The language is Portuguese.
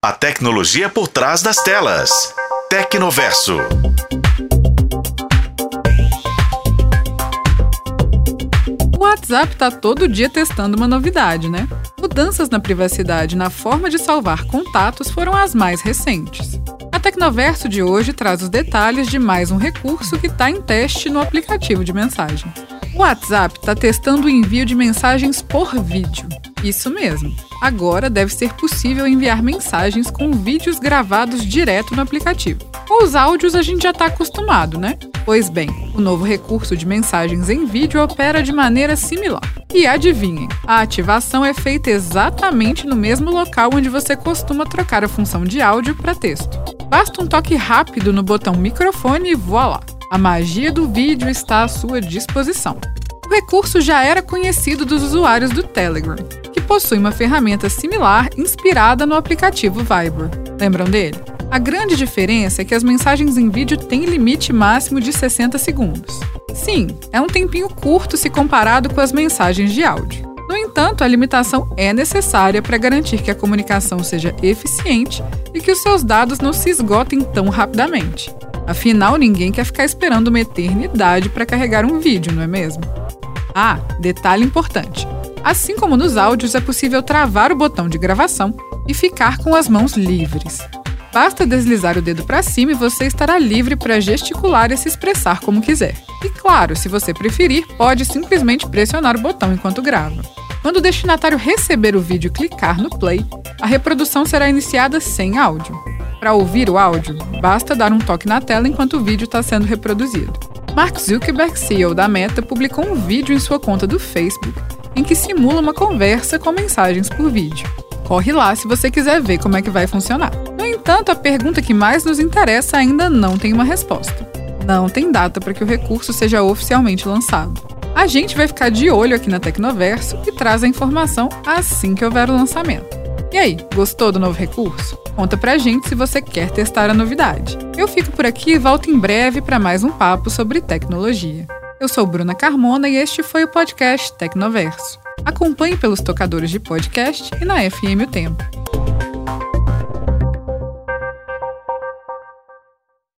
A tecnologia por trás das telas. Tecnoverso. O WhatsApp está todo dia testando uma novidade, né? Mudanças na privacidade na forma de salvar contatos foram as mais recentes. A Tecnoverso de hoje traz os detalhes de mais um recurso que está em teste no aplicativo de mensagem. O WhatsApp está testando o envio de mensagens por vídeo. Isso mesmo. Agora deve ser possível enviar mensagens com vídeos gravados direto no aplicativo. Os áudios a gente já está acostumado, né? Pois bem, o novo recurso de mensagens em vídeo opera de maneira similar. E adivinhem, a ativação é feita exatamente no mesmo local onde você costuma trocar a função de áudio para texto. Basta um toque rápido no botão microfone e voilá! A magia do vídeo está à sua disposição. O recurso já era conhecido dos usuários do Telegram, possui uma ferramenta similar inspirada no aplicativo Viber. Lembram dele? A grande diferença é que as mensagens em vídeo têm limite máximo de 60 segundos. Sim, é um tempinho curto se comparado com as mensagens de áudio. No entanto, a limitação é necessária para garantir que a comunicação seja eficiente e que os seus dados não se esgotem tão rapidamente. Afinal, ninguém quer ficar esperando uma eternidade para carregar um vídeo, não é mesmo? Ah, detalhe importante: assim como nos áudios, é possível travar o botão de gravação e ficar com as mãos livres. Basta deslizar o dedo para cima e você estará livre para gesticular e se expressar como quiser. E claro, se você preferir, pode simplesmente pressionar o botão enquanto grava. Quando o destinatário receber o vídeo e clicar no play, a reprodução será iniciada sem áudio. Para ouvir o áudio, basta dar um toque na tela enquanto o vídeo está sendo reproduzido. Mark Zuckerberg, CEO da Meta, publicou um vídeo em sua conta do Facebook em que simula uma conversa com mensagens por vídeo. Corre lá se você quiser ver como é que vai funcionar. No entanto, a pergunta que mais nos interessa ainda não tem uma resposta. Não tem data para que o recurso seja oficialmente lançado. A gente vai ficar de olho aqui na Tecnoverso e traz a informação assim que houver o lançamento. E aí, gostou do novo recurso? Conta pra gente se você quer testar a novidade. Eu fico por aqui e volto em breve para mais um papo sobre tecnologia. Eu sou Bruna Carmona e este foi o podcast Tecnoverso. Acompanhe pelos tocadores de podcast e na FM O Tempo.